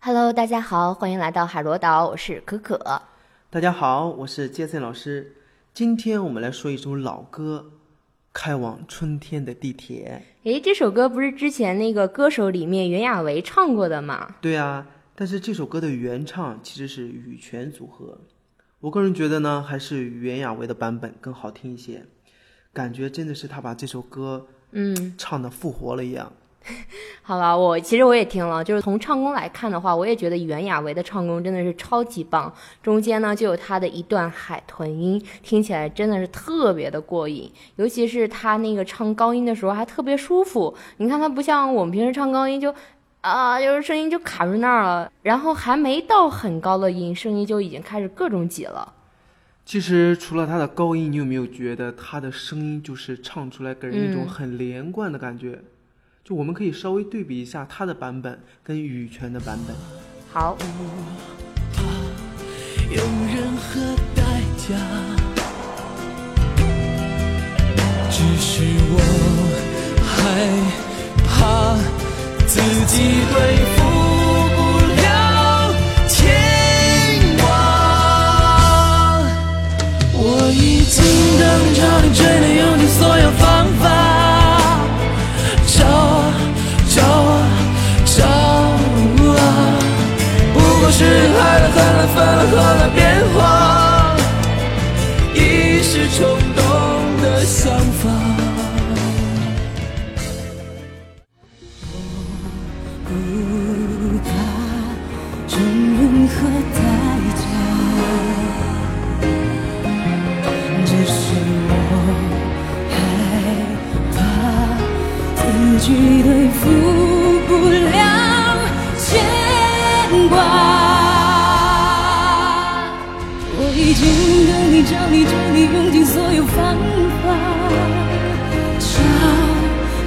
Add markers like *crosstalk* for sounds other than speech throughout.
Hello，大家好，欢迎来到海螺岛，我是可可。大家好，我是杰森老师。今天我们来说一首老歌，《开往春天的地铁》。诶，这首歌不是之前那个歌手里面袁娅维唱过的吗？对啊，但是这首歌的原唱其实是羽泉组合。我个人觉得呢，还是袁娅维的版本更好听一些，感觉真的是他把这首歌嗯，唱的复活了一样。*laughs* 好吧，我其实我也听了，就是从唱功来看的话，我也觉得袁娅维的唱功真的是超级棒。中间呢就有她的一段海豚音，听起来真的是特别的过瘾，尤其是她那个唱高音的时候还特别舒服。你看她不像我们平时唱高音就。啊，就是声音就卡住那儿了，然后还没到很高的音，声音就已经开始各种挤了。其实除了他的高音，你有没有觉得他的声音就是唱出来给人一种嗯很连贯的感觉？就我们可以稍微对比一下他的版本跟羽泉的版本。好，有任何代价，只是我害怕自己对付喝了、喝了、我已经等你、找你、追你，用尽所有方法，找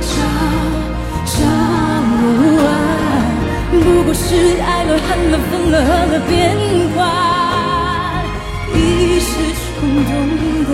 找找啊！不过是爱了、恨了、分了、合了、变化，一时冲动的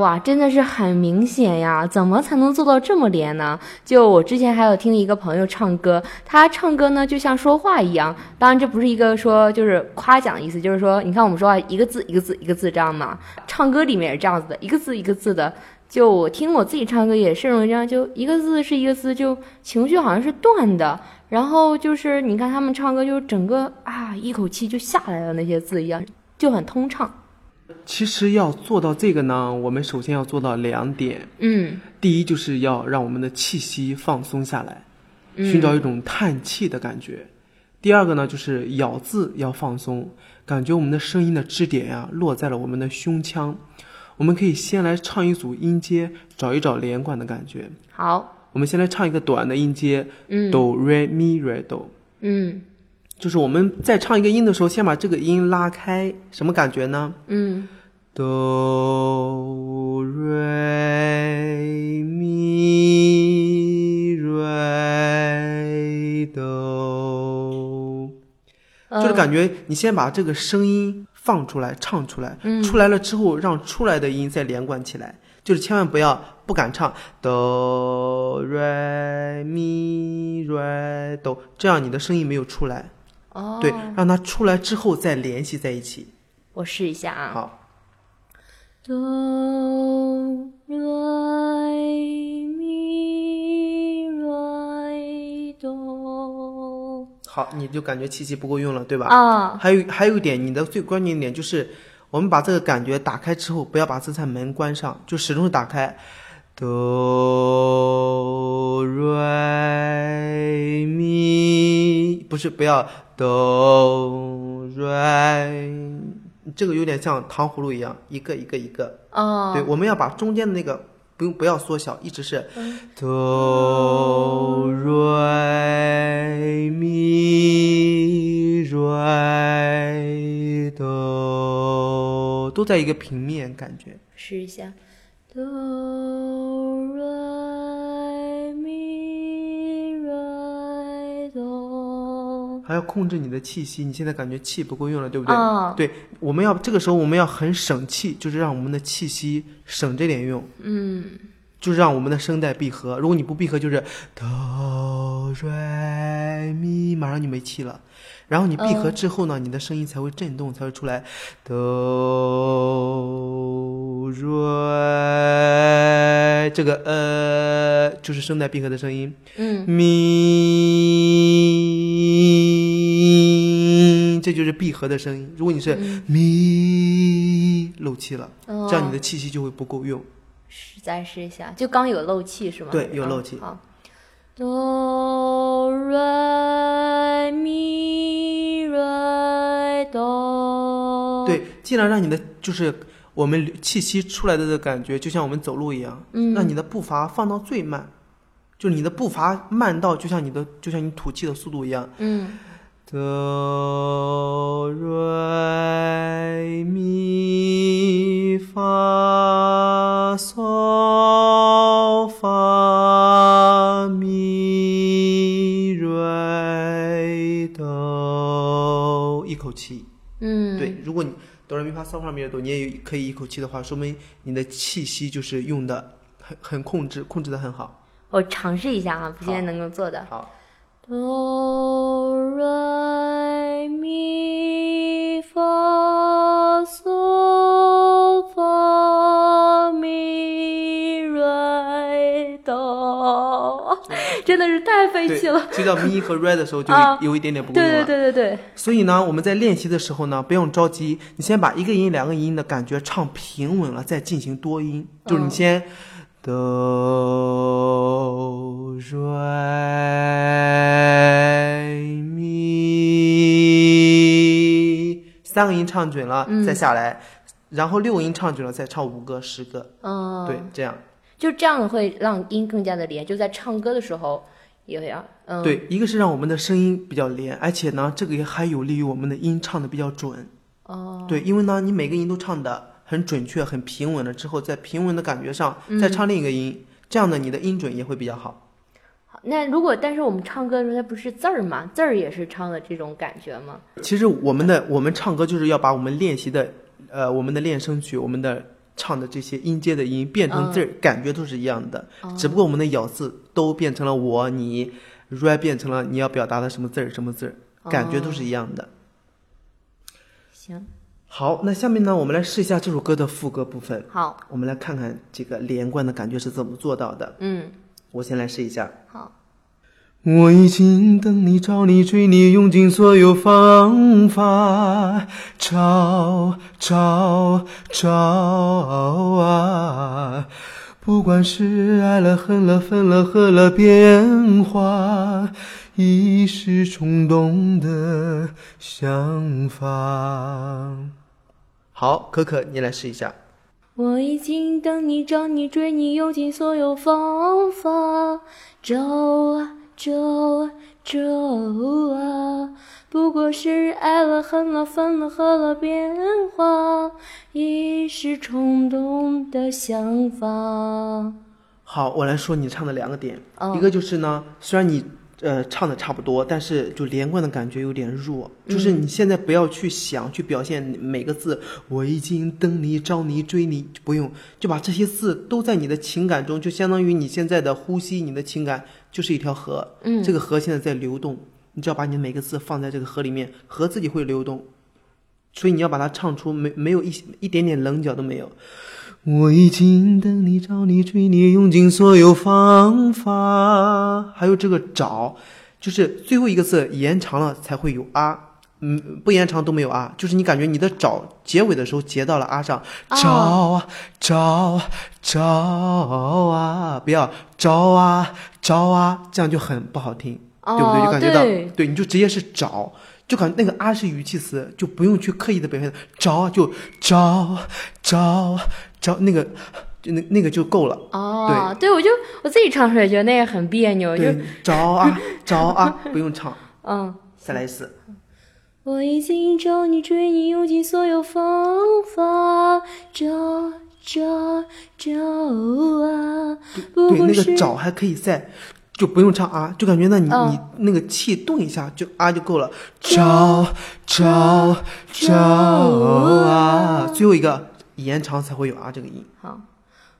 哇，真的是很明显呀！怎么才能做到这么连呢？就我之前还有听一个朋友唱歌，他唱歌呢就像说话一样。当然，这不是一个说就是夸奖的意思，就是说，你看我们说话一个字一个字一个字这样嘛，唱歌里面也是这样子的，一个字一个字的。就我听我自己唱歌也是容易这样，就一个字是一个字，就情绪好像是断的。然后就是你看他们唱歌，就整个啊一口气就下来了那些字一样，就很通畅。其实要做到这个呢，我们首先要做到两点。嗯第一，就是要让我们的气息放松下来，嗯寻找一种叹气的感觉。第二个呢，就是咬字要放松，感觉我们的声音的支点呀、落在了我们的胸腔。我们可以先来唱一组音阶，找一找连贯的感觉。好，我们先来唱一个短的音阶，嗯哆瑞咪瑞哆。嗯就是我们在唱一个音的时候，先把这个音拉开，什么感觉呢？嗯哆瑞咪瑞哆，就是感觉你先把这个声音放出来，唱出来，出来了之后，让出来的音再连贯起来，就是千万不要不敢唱哆瑞咪瑞哆，这样你的声音没有出来。哦，对，让它出来之后再联系在一起。我试一下啊。好，哆来咪来哆好，你就感觉气息不够用了，对吧？啊，还有还有一点，你的最关键一点就是，我们把这个感觉打开之后，不要把这扇门关上，就始终是打开。哆瑞咪，不是不要哆瑞，这个有点像糖葫芦一样，一个一个一个。哦，对，我们要把中间的那个不用不要缩小，一直是哆瑞咪瑞哆，都在一个平面感觉。试一下，还要控制你的气息，你现在感觉气不够用了，对不对？啊对，我们要这个时候我们要很省气，就是让我们的气息省着点用。嗯，就是让我们的声带闭合。如果你不闭合，就是哆瑞咪，马上就没气了。然后你闭合之后呢，你的声音才会震动，才会出来哆瑞。这个呃，就是声带闭合的声音。嗯，咪，这就是闭合的声音。如果你是咪漏气了，哦这样你的气息就会不够用。是再试一下，就刚有漏气是吗？对有漏气嗯好，哆来咪来哆。对，尽量让你的就是我们气息出来的的感觉，就像我们走路一样，嗯让你的步伐放到最慢，就是你的步伐慢到就像你的就像你吐气的速度一样。嗯哆瑞咪发嗦发咪瑞哆，一口气。嗯，对，如果你哆来咪发嗦发咪来哆，你也可以一口气的话，说明你的气息就是用的很很控制，控制的很好。我尝试一下啊，不见得能够做的。好，哆来咪发嗦发咪来哆，真的是太费对气了。，就到 *laughs* 咪和 re 的时候就啊有一点点不够用对了。对对对对，所以呢，我们在练习的时候呢，不用着急，你先把一个音、两个音的感觉唱平稳了，再进行多音。就是你先哆来咪，三个音唱准了，再下来，然后六个音唱准了，再唱五个、十个，嗯，对，，这样。就这样会让音更加的连，就在唱歌的时候也要，嗯，，对，一个是让我们的声音比较连，而且呢，这个也还有利于我们的音唱的比较准。哦，对，因为呢，你每个音都唱的很准确、很平稳了之后，在平稳的感觉上再唱另一个音，这样的，你的音准也会比较好。好那如果但是我们唱歌的时候，它不是字儿嘛，字儿也是唱的这种感觉吗？其实我们的我们唱歌就是要把我们练习的，呃，我们的练声曲，我们的唱的这些音阶的音变成字儿，感觉都是一样的，只不过我们的咬字都变成了我、你，re 变成了你要表达的什么字儿、什么字儿，感觉都是一样的。行，好，那下面呢，我们来试一下这首歌的副歌部分。好，我们来看看这个连贯的感觉是怎么做到的。嗯，我先来试一下。好，我已经等你、找你、追你，用尽所有方法，找找找啊！不管是爱了、恨了、分了、合了、变化，一时冲动的想法。好，可可，你来试一下。我已经等你、找你、追你，用尽所有方法，找啊找啊找啊，不过是爱了、恨了、分了、合了、变化，一时冲动的想法。好，我来说你唱的两个点，哦一个就是呢，虽然你呃唱的差不多，但是就连贯的感觉有点弱，就是你现在不要去想去表现每个字，我已经等你、找你、追你，不用，就把这些字都在你的情感中，就相当于你现在的呼吸，你的情感就是一条河，嗯。这个河现在在流动，你只要把你每个字放在这个河里面，河自己会流动，所以你要把它唱出没没有一一点点棱角都没有。我已经等你、找你、追你，用尽所有方法。还有这个找，就是最后一个字延长了才会有啊，嗯，不延长都没有啊。就是你感觉你的找结尾的时候结到了啊上，找啊找啊找啊，不要找啊找啊，这样就很不好听，对不对？就哦感觉到对对，你就直接是找。就感觉那个啊是语气词，就不用去刻意的表现，找就找找找那个，就那那个就够了。哦，对，我就我自己唱出来觉得那个很别扭，就对，*laughs* 找啊找啊，不用唱，*laughs* 嗯。再来一次。我已经找你追你，用尽所有方法，找找找啊！不对，那个找还可以再，就不用唱啊，就感觉那你、嗯你那个气动一下就啊就够了。找找找啊，最后一个延长才会有啊这个音。好。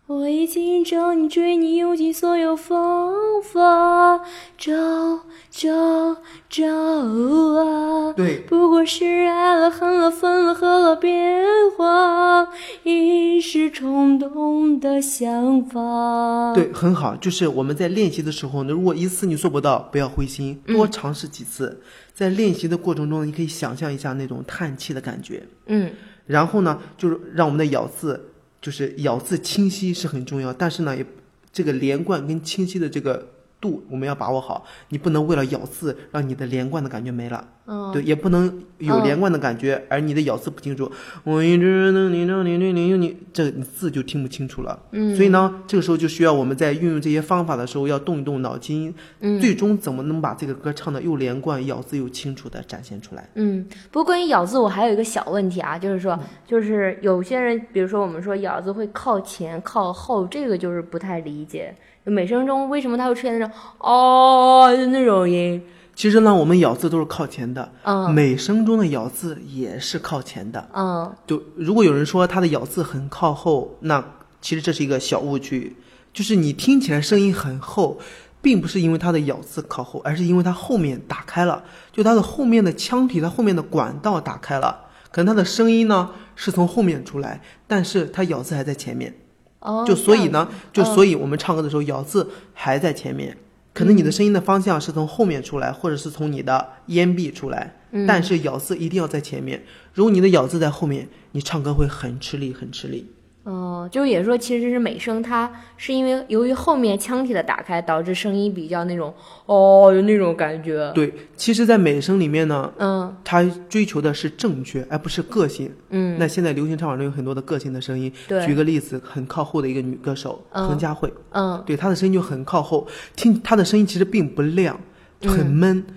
我已经找你追你，用尽所有方法，找找找啊！对不过是爱了、恨了、分了、合了、变化，一时冲动的想法。对，很好。就是我们在练习的时候呢，如果一次你做不到，不要灰心，多尝试几次。在练习的过程中，你可以想象一下那种叹气的感觉。嗯然后呢，就是让我们的咬字，就是咬字清晰是很重要，但是呢，也这个连贯跟清晰的这个度我们要把握好。你不能为了咬字让你的连贯的感觉没了，嗯对，也不能有连贯的感觉，而你的咬字不清楚。我一直能你着你你你你，这字就听不清楚了。嗯所以呢，这个时候就需要我们在运用这些方法的时候，要动一动脑筋，嗯最终怎么能把这个歌唱的又连贯、咬字又清楚的展现出来。嗯，不过关于咬字，我还有一个小问题啊，就是说，就是有些人，比如说我们说咬字会靠前、靠后，这个就是不太理解。美声中为什么它会出现那种哦就那种音？其实呢，我们咬字都是靠前的，嗯美声中的咬字也是靠前的。嗯就如果有人说他的咬字很靠后，那其实这是一个小误区，就是你听起来声音很厚，并不是因为他的咬字靠后，而是因为他后面打开了，就他的后面的腔体，他后面的管道打开了，可能他的声音呢是从后面出来，但是他咬字还在前面。哦，就所以呢，就所以我们唱歌的时候咬字还在前面，可能你的声音的方向是从后面出来，或者是从你的咽壁出来，但是咬字一定要在前面。如果你的咬字在后面，你唱歌会很吃力，很吃力。哦，就是也说，其实是美声，它是因为由于后面腔体的打开，导致声音比较那种哦，有那种感觉。对，其实，在美声里面呢，嗯它追求的是正确，而不是个性。嗯，那现在流行唱法中有很多的个性的声音，对举个例子，很靠后的一个女歌手嗯彭佳慧，嗯对她的声音就很靠后，听她的声音其实并不亮，很闷。嗯，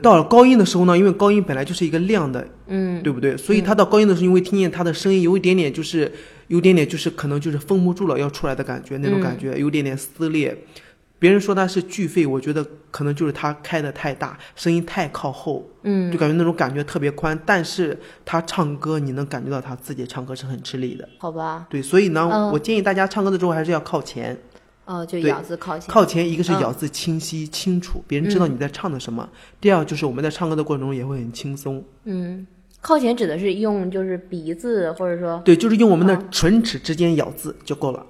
到了高音的时候呢，因为高音本来就是一个亮的，嗯对不对？所以他到高音的时候，你会听见他的声音有一点点，就是有点点，就是可能就是封不住了要出来的感觉，那种感觉、有点点撕裂。别人说他是巨肺，我觉得可能就是他开的太大，声音太靠后，嗯就感觉那种感觉特别宽。但是他唱歌，你能感觉到他自己唱歌是很吃力的。好吧，对，所以呢，嗯我建议大家唱歌的时候还是要靠前，哦，就咬字靠前。靠前一个是嗯咬字清晰、清楚，别人知道你在唱的什么；第二就是我们在唱歌的过程中也会很轻松。嗯，靠前指的是用就是鼻子，或者说对，就是用我们的嗯唇齿之间咬字就够了。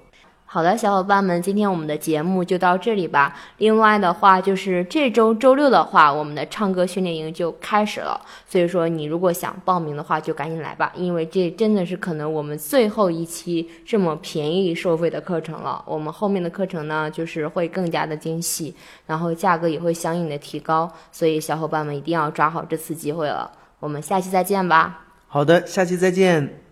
好的，小伙伴们，今天我们的节目就到这里吧。另外的话，就是这周周六的话，我们的唱歌训练营就开始了。所以说，你如果想报名的话，就赶紧来吧，因为这真的是可能我们最后一期这么便宜收费的课程了。我们后面的课程呢，就是会更加的精细，然后价格也会相应的提高。所以小伙伴们一定要抓好这次机会了。我们下期再见吧。好的，下期再见。